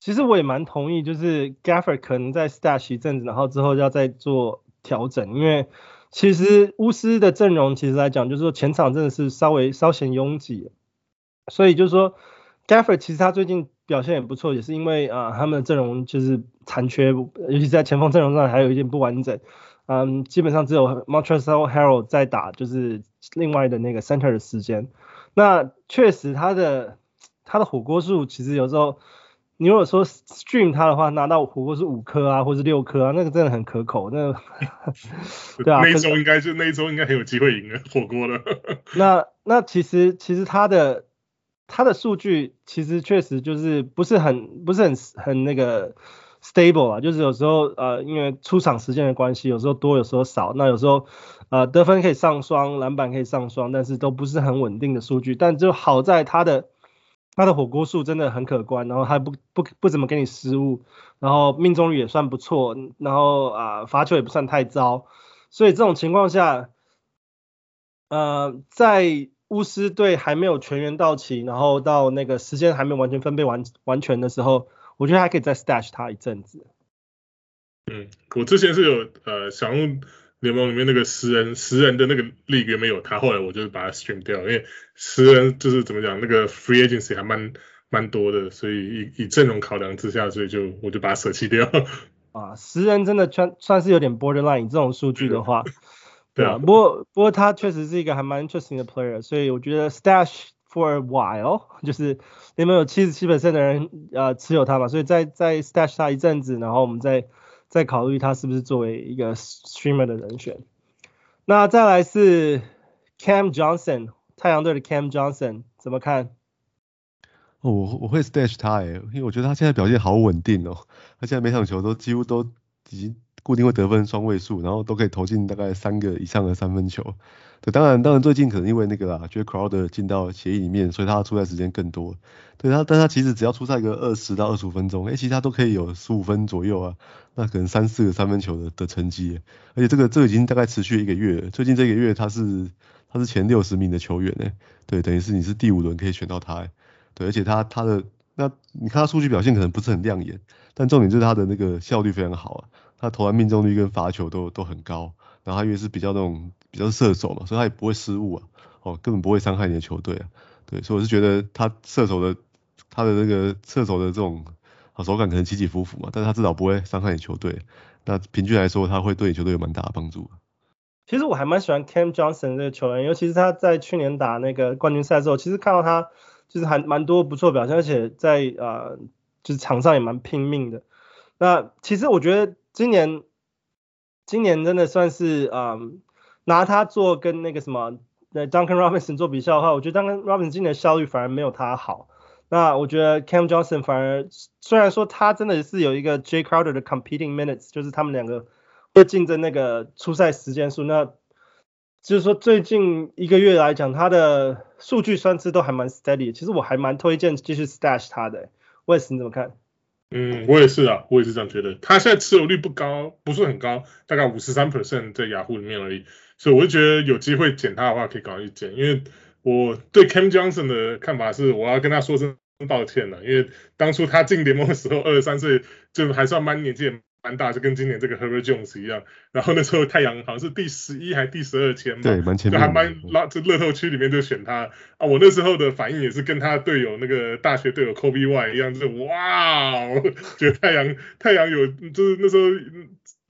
其实我也蛮同意，就是 Gaffer 可能在 stash 一阵子，然后之后要再做调整，因为其实巫师的阵容其实来讲，就是说前场真的是稍微稍显拥挤，所以就是说 Gaffer 其实他最近表现也不错，也是因为啊、他们的阵容就是残缺，尤其是在前锋阵容上还有一点不完整，嗯，基本上只有 Montrezl Harrell 在打，就是另外的那个 center 的时间，那确实他的他的火锅数其实有时候。你如果说 stream 他的话，拿到火锅是五颗啊，或是六颗啊，那个真的很可口。那个、对啊，
那一周应该是那一周应该很有机会赢了火锅了。
那那其实其实他的他的数据其实确实就是不是很不是很很那个 stable 啊，就是有时候呃因为出场时间的关系，有时候多有时候少。那有时候呃得分可以上双，篮板可以上双，但是都不是很稳定的数据。但就好在他的。他的火锅数真的很可观，然后他不不不怎么给你失误，然后命中率也算不错，然后啊罚球也不算太糟，所以这种情况下，呃，在巫师队还没有全员到齐，然后到那个时间还没有完全分配完完全的时候，我觉得还可以再 stash 他一阵子。
嗯，我之前是有呃想用。联盟里面那个十人十人的那个 league 没有他，后来我就把他 stream 掉，因为十人就是怎么讲，那个 free agency 还蛮蛮多的，所以以以阵容考量之下，所以就我就把它舍弃掉。
啊，十人真的算算是有点 borderline 这种数据的话，对啊，不过不过他确实是一个还蛮 interesting 的 player，所以我觉得 stash for a while，就是联盟有七十七 percent 的人呃持有他嘛，所以在在 stash 他一阵子，然后我们再。再考虑他是不是作为一个 streamer 的人选。那再来是 Cam Johnson，太阳队的 Cam Johnson 怎么看？
我我会 stash 他诶，因为我觉得他现在表现好稳定哦，他现在每场球都几乎都已经固定会得分双位数，然后都可以投进大概三个以上的三分球。对，当然，当然最近可能因为那个啦，觉得 Crowder 进到协议里面，所以他出赛时间更多。对他，但他其实只要出赛个二十到二十五分钟，诶，其实他都可以有十五分左右啊，那可能三四个三分球的的成绩。而且这个这已经大概持续一个月了，最近这个月他是他是前六十名的球员诶，对，等于是你是第五轮可以选到他。对，而且他他的那你看他数据表现可能不是很亮眼，但重点就是他的那个效率非常好啊，他投篮命中率跟罚球都都很高，然后他因为是比较那种。比较射手嘛，所以他也不会失误啊，哦，根本不会伤害你的球队啊，对，所以我是觉得他射手的他的那个射手的这种手感可能起起伏伏嘛，但是他至少不会伤害你球队，那平均来说他会对你球队有蛮大的帮助。
其实我还蛮喜欢 Cam Johnson 这个球员，尤其是他在去年打那个冠军赛之后，其实看到他就是还蛮多不错表现，而且在呃就是场上也蛮拼命的。那其实我觉得今年今年真的算是嗯。拿他做跟那个什么，呃，Duncan Robinson 做比较的话，我觉得 Duncan Robinson 今年效率反而没有他好。那我觉得 Cam Johnson 反而虽然说他真的是有一个 Jay Crowder 的 competing minutes，就是他们两个会竞争那个出赛时间数，那就是说最近一个月来讲，他的数据算是都还蛮 steady，其实我还蛮推荐继续 stash 他的。Wes 你怎么看？
嗯，我也是啊，我也是这样觉得。他现在持有率不高，不是很高，大概五十三 percent 在雅虎里面而已，所以我就觉得有机会捡他的话，可以赶快去捡。因为我对 Cam Johnson 的看法是，我要跟他说声抱歉了，因为当初他进联盟的时候，二十三岁，就还算蛮年纪。蛮大，就跟今年这个 Herbert Jones 一样。然后那时候太阳好像是第十一还是第十二签嘛，
对，蛮前面，
就还蛮拉，就乐透区里面就选他啊。我那时候的反应也是跟他队友那个大学队友 Kobe White 一样，就是哇，觉得太阳太阳有，就是那时候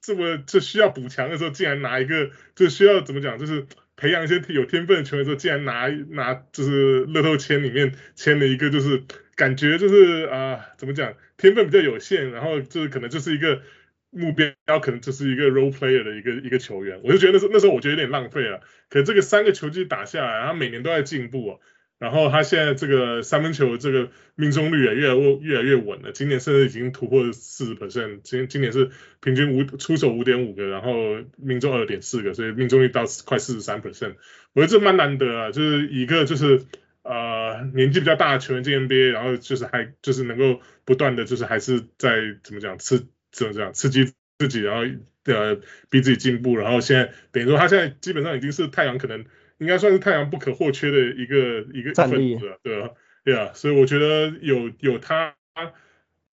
这么就需要补强的时候，竟然拿一个就需要怎么讲，就是培养一些有天分的球员的时候，竟然拿拿就是乐透签里面签了一个，就是感觉就是啊、呃，怎么讲，天分比较有限，然后就是可能就是一个。目标可能就是一个 role player 的一个一个球员，我就觉得那时候那时候我觉得有点浪费了。可这个三个球季打下来，他每年都在进步哦。然后他现在这个三分球这个命中率也越来越越来越稳了。今年甚至已经突破四十 percent，今今年是平均五出手五点五个，然后命中二点四个，所以命中率到快四十三 percent。我觉得这蛮难得啊，就是一个就是呃年纪比较大的球员进 NBA，然后就是还就是能够不断的就是还是在怎么讲吃。怎么讲？刺激自己，然后呃逼自己进步，然后现在等于说他现在基本上已经是太阳可能应该算是太阳不可或缺的一个一个分子了，对吧？对啊，所以我觉得有有他，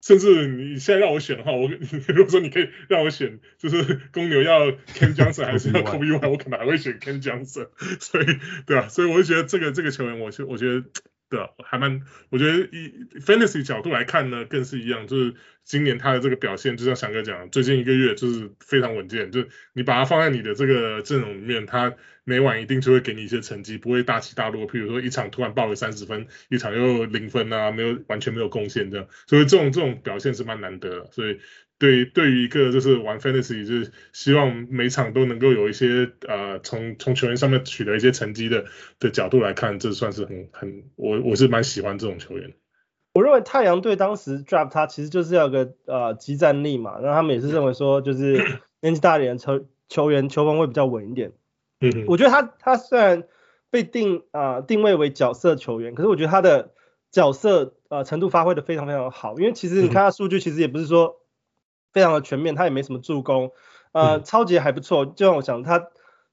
甚至你现在让我选的话，我 如果说你可以让我选，就是公牛要 Ken Johnson 还是要 Kobe White，我可能还会选 Ken Johnson 所以对啊，所以我就觉得这个这个球员，我就我觉得。对，还蛮，我觉得以 fantasy 角度来看呢，更是一样，就是今年他的这个表现，就像翔哥讲，最近一个月就是非常稳健，就你把它放在你的这个阵容里面，他每晚一定就会给你一些成绩，不会大起大落，譬如说一场突然爆个三十分，一场又零分啊，没有完全没有贡献这样，所以这种这种表现是蛮难得的，所以。对，对于一个就是玩 fantasy，就是希望每场都能够有一些呃，从从球员上面取得一些成绩的的角度来看，这算是很很我我是蛮喜欢这种球员。
我认为太阳队当时 draft 他其实就是要个呃即战力嘛，然后他们也是认为说就是 年纪大点的球球员球风会比较稳一点。嗯，我觉得他他虽然被定啊、呃、定位为角色球员，可是我觉得他的角色呃程度发挥的非常非常好，因为其实你看他数据其实也不是说。非常的全面，他也没什么助攻，呃，超级还不错。就像我想，他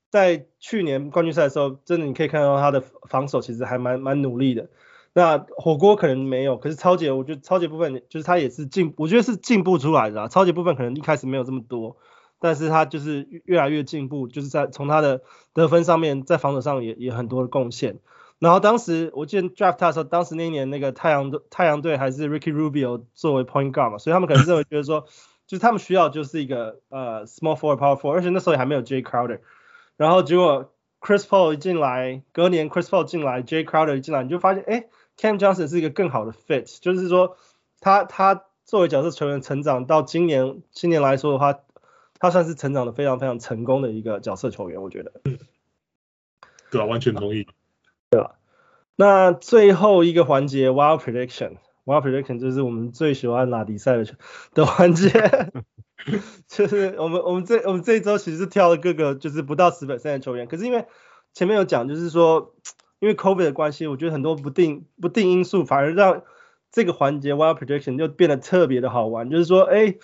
在去年冠军赛的时候，真的你可以看到他的防守其实还蛮蛮努力的。那火锅可能没有，可是超级我觉得超级部分就是他也是进，我觉得是进步出来的啊。超级部分可能一开始没有这么多，但是他就是越来越进步，就是在从他的得分上面，在防守上也也很多的贡献。然后当时我记得 draft 他的时候，当时那一年那个太阳队太阳队还是 Ricky Rubio 作为 point guard 嘛，所以他们可能认为觉得说。就是他们需要就是一个呃 small forward power forward，而且那时候也还没有 Jay Crowder，然后结果 Chris Paul 一进来，隔年 Chris Paul 进来，Jay Crowder 一进来，你就发现哎 Cam Johnson 是一个更好的 fit，就是说他他作为角色球员成长到今年今年来说的话，他算是成长的非常非常成功的一个角色球员，我觉得。嗯。
对啊，完全同意。
对啊？那最后一个环节 Wild Prediction。Wild Prediction 就是我们最喜欢拿比赛的的环节，就是我们我们这我们这一周其实是挑了各个就是不到十 percent 的球员，可是因为前面有讲，就是说因为 COVID 的关系，我觉得很多不定不定因素反而让这个环节 Wild Prediction 就变得特别的好玩，就是说，哎，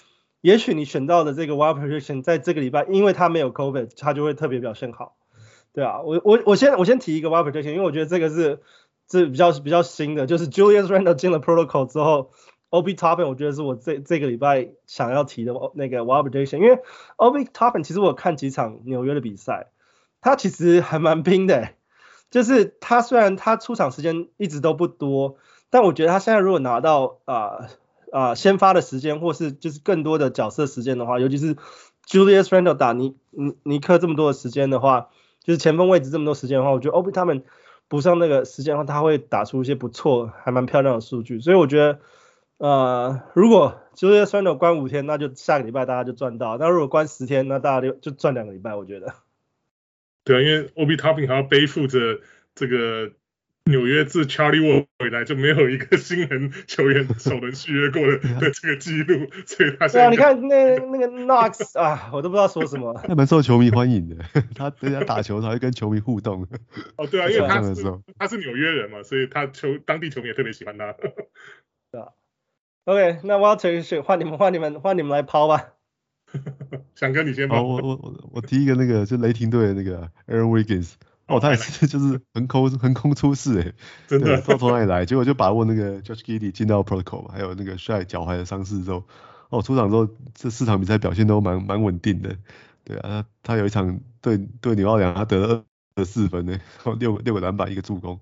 也许你选到的这个 Wild Prediction 在这个礼拜，因为它没有 COVID，它就会特别表现好，对啊，我我我先我先提一个 Wild Prediction，因为我觉得这个是。这比较比较新的，就是 Julius Randle 进了 Protocol 之后，Obi Toppin 我觉得是我这这个礼拜想要提的那个 Wild Edition，因为 Obi Toppin 其实我看几场纽约的比赛，他其实还蛮拼的，就是他虽然他出场时间一直都不多，但我觉得他现在如果拿到啊啊、先发的时间，或是就是更多的角色时间的话，尤其是 Julius Randle 打尼尼尼克这么多的时间的话，就是前锋位置这么多时间的话，我觉得 obitobin 补上那个时间的话，他会打出一些不错、还蛮漂亮的数据，所以我觉得，呃，如果就是算了关五天，那就下个礼拜大家就赚到；那如果关十天，那大家就就赚两个礼拜。我觉得。
对啊，因为 OB topping 还要背负着这个纽约自 Charlie Ward 回来就没有一个新人球员首轮续约过的 的这个记录，所以他
对啊，你看那那个 Knox 啊，我都不知道说什么。
他蛮受球迷欢迎的，他人家打球他会跟球迷互动。
哦，对啊，因为他是他是纽约人嘛，所以他球当地球迷也特别喜欢他。
对啊。OK，那 Walter 换你们换你们换你们来抛吧。
想跟你先抛。
我我我我提一个那个就雷霆队的那个 Aaron Wiggins。哦，他也是就是横空横空出世诶，
真的，
不知道从哪里来，结果就把握那个 Josh Giddey 进到 Protocol 还有那个 Shai 脚踝的伤势之后，哦，出场之后这四场比赛表现都蛮蛮稳定的，对啊，他他有一场对对纽奥良，他得了二十四分呢，六六个篮板一个助攻，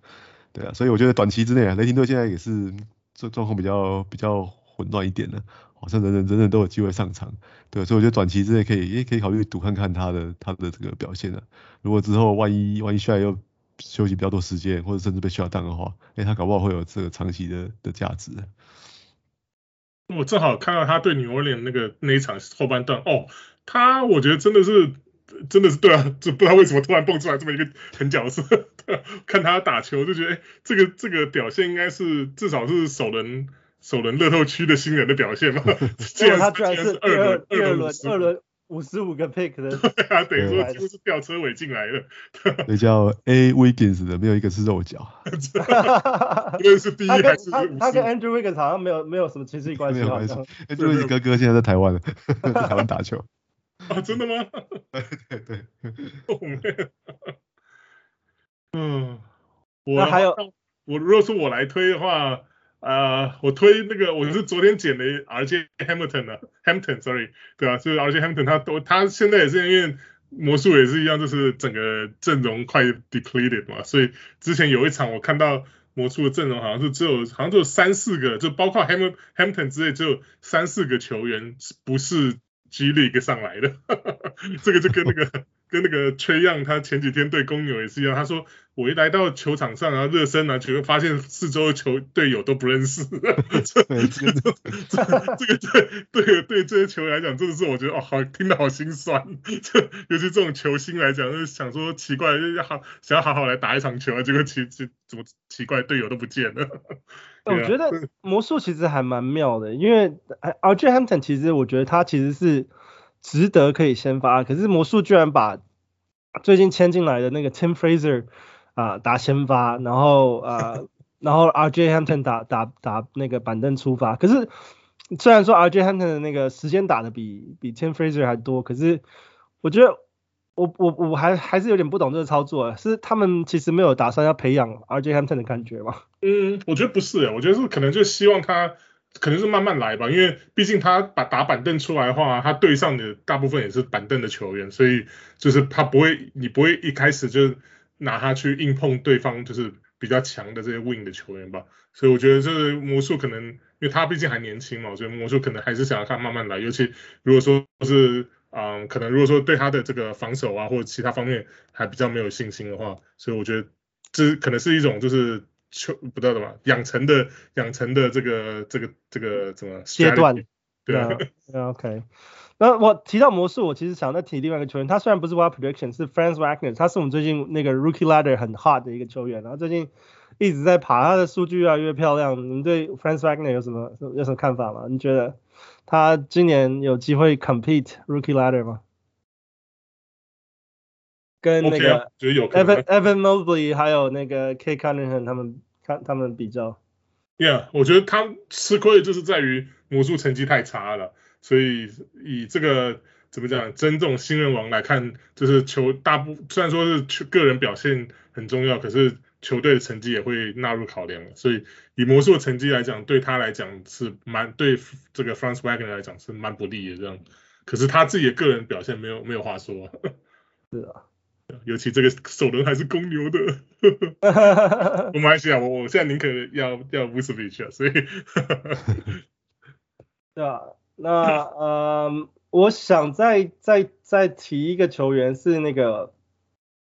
对啊，所以我觉得短期之内啊，雷霆队现在也是状状况比较比较混乱一点的。好像人人人人都有机会上场，对，所以我觉得短期之内可以也可以考虑赌看看他的他的这个表现啊。如果之后万一万一下来又休息比较多时间，或者甚至被 shut down 的话，哎，他搞不好会有这个长期的的价值。
我正好看到他对 New Orleans 那个那一场后半段，哦，他我觉得真的是真的是对啊，就不知道为什么突然蹦出来这么一个狠角色，看他打球就觉得，哎，这个这个表现应该是至少是首轮。首轮乐透区的新人的表现嘛，
结果他居然是二轮二轮二轮五十五个 pick 的，
对啊，等于说几乎是吊车尾进来的。
那叫 A Wiggins 的，没有一个是肉脚。
无论是第一还是
他他跟 Andrew Wiggins 好像没有没有什么亲戚关系。
没有关系，Andrew Wiggins 哥哥现在在台湾了，在台湾打球。
啊，真的吗？
对对。
嗯，我还有我如果说我来推的话。啊我推那个，我是昨天捡的 RJ Hampton 的 Hampton，sorry，对啊，就是 RJ Hampton，他都他现在也是因为魔术也是一样，就是整个阵容快 depleted 嘛，所以之前有一场我看到魔术的阵容好像是只有好像只有三四个，就包括 Ham Hampton 之类，只有三四个球员不是 G League 上来的，这个就跟那个。跟那个 Trae Young 他前几天对公牛也是一样，他说我一来到球场上啊，热身啊，就会发现四周的球队友都不认识。这这个对对对对这些球员来讲，真的是我觉得哦，好听得好心酸。尤其这种球星来讲，就是想说奇怪，要好想要好好来打一场球啊，结果奇奇怎么奇怪队友都不见了。
我觉得魔术其实还蛮妙的，因为 RJ Hampton 其实我觉得他其实是。值得可以先发，可是魔术居然把最近签进来的那个 Tim Frazier 啊、呃、打先发，然后呃 然后 RJ Hampton 打打打那个板凳出发。可是虽然说 RJ Hampton 的那个时间打的比比 Tim Frazier 还多，可是我觉得我我我还还是有点不懂这个操作，是他们其实没有打算要培养 RJ Hampton 的感觉吗？
嗯，我觉得不是，我觉得是可能就希望他。可能是慢慢来吧，因为毕竟他把打板凳出来的话，他对上的大部分也是板凳的球员，所以就是他不会，你不会一开始就拿他去硬碰对方就是比较强的这些 wing 的球员吧。所以我觉得就是魔术可能，因为他毕竟还年轻嘛，所以魔术可能还是想要看慢慢来。尤其如果说是，嗯，可能如果说对他的这个防守啊或者其他方面还比较没有信心的话，所以我觉得这可能是一种就是。求不知道的嘛，养成的养成的这个这个这个怎么
阶段？
对啊
，OK。那我提到魔术，我其实想再提另外一个球员，他虽然不是 Wild Prediction，是 Franz Wagner，他是我们最近那个 Rookie Ladder 很 hot 的一个球员，然后最近一直在爬，他的数据越来越漂亮。你对 Franz Wagner 有什么有什么看法吗？你觉得他今年有机会 compete Rookie Ladder 吗？跟那个 Evan Evan Mobley 还有那个 Cade Cunningham 他们看他们比较
，Yeah，我觉得他吃亏就是在于魔术成绩太差了，所以以这个怎么讲，争这种新人王来看，就是球大部虽然说是个人表现很重要，可是球队的成绩也会纳入考量，所以以魔术的成绩来讲，对他来讲是蛮对这个 Franz Wagner 来讲是蛮不利的这样，可是他自己的个人表现没有没有话说，
是啊。
尤其这个首轮还是公牛的，我没关系啊，我我现在宁可要要 Vucevic 啊，所以，
对啊，那呃，我想再再再提一个球员是那个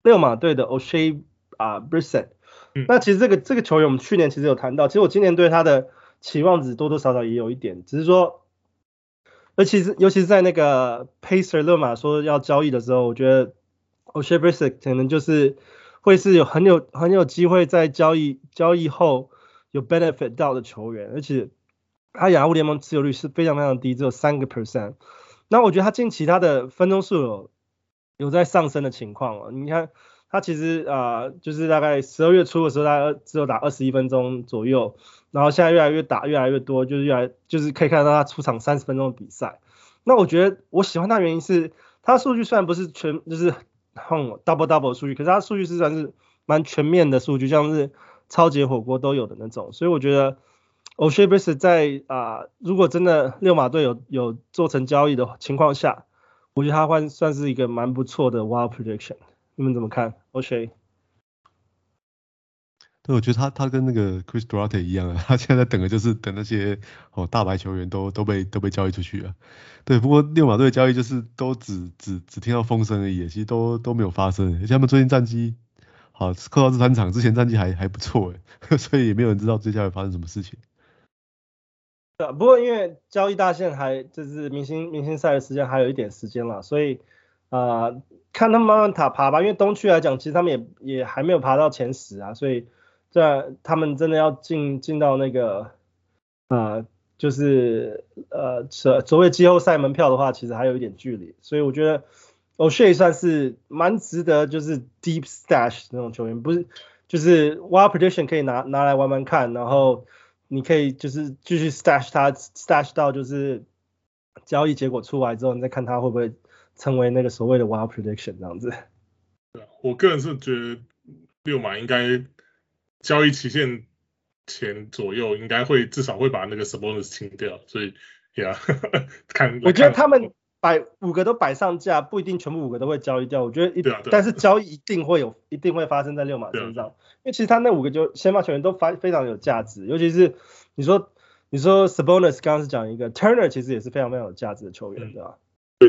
六马队的 Oshae 啊 Brissett，那其实这个这个球员我们去年其实有谈到，其实我今年对他的期望值多多少少也有一点，只是说，尤其是尤其是在那个 Pacer 勒马说要交易的时候，我觉得。Oshae Brissett 可能就是会是有很有很有机会在交易交易后有 benefit 到的球员，而且他雅虎联盟持有率是非常非常低，只有三个 percent。那我觉得他近期他的分钟数有在上升的情况哦，你看他其实啊、就是大概十二月初的时候，大概只有打二十一分钟左右，然后现在越来越打越来越多，就是越来就是可以看到他出场三十分钟的比赛。那我觉得我喜欢他的原因是，他数据虽然不是全就是哼 double double 数据，可是他数据是算是蛮全面的数据，像是超级火锅都有的那种，所以我觉得。O'Shea Base 在啊、如果真的六马队有有做成交易的情况下，我觉得他会算是一个蛮不错的 Wild Prediction。你们怎么看？O'Shea？
对，我觉得他他跟那个 Chris Duarte 一样啊，他现在在等的就是等那些哦大牌球员都都被都被交易出去了。对，不过六马队的交易就是都只只只听到风声而已，其实都都没有发生。而且他们最近战绩好，扣到这三场之前战绩还还不错诶，所以也没有人知道接下来发生什么事情。
对，不过因为交易大限还就是明星明星赛的时间还有一点时间了，所以啊、看他们慢慢塔爬吧。因为东区来讲，其实他们也也还没有爬到前十啊，所以这他们真的要进进到那个啊、就是呃所所谓季后赛门票的话，其实还有一点距离。所以我觉得 O'Shea 算是蛮值得，就是 deep stash 那种球员，不是就是 wild prediction 可以拿拿来玩玩看，然后。你可以就是继续 stash 它 stash 到就是交易结果出来之后，你再看它会不会成为那个所谓的 wild prediction 这样子。
对，我个人是觉得六马应该交易期限前左右应该会至少会把那个 Sabonis 清掉，所以呀，yeah, 看
我觉得他们。摆五个都摆上架，不一定全部五个都会交易掉。我觉得一，啊啊、但是交易一定会有，一定会发生在六马身上。啊、因为其实他那五个就先发球员都发非常有价值，尤其是你说你说 Sabonis 刚刚是讲一个 Turner，其实也是非常非常有价值的球员，嗯、对吧？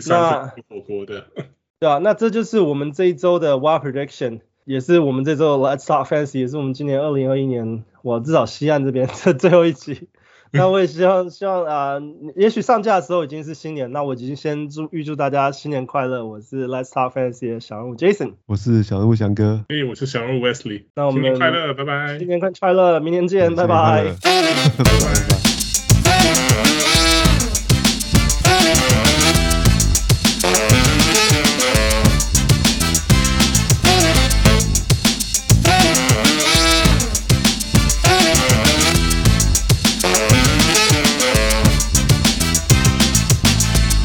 那 对啊，那这就是我们这一周的 Wild Prediction，也是我们这周的 Let's Talk Fantasy，也是我们今年二零二一年我至少西岸这边的最后一集。那我也希望希望啊、呃，也许上架的时候已经是新年，那我已经先祝预祝大家新年快乐。我是 Let's Talk Fantasy 的小人物 Jason，
我是小人物翔哥，
哎，我是小人物 Wesley。
那我们
新年快乐，拜拜。
新年快快乐，明年见，拜拜。拜拜。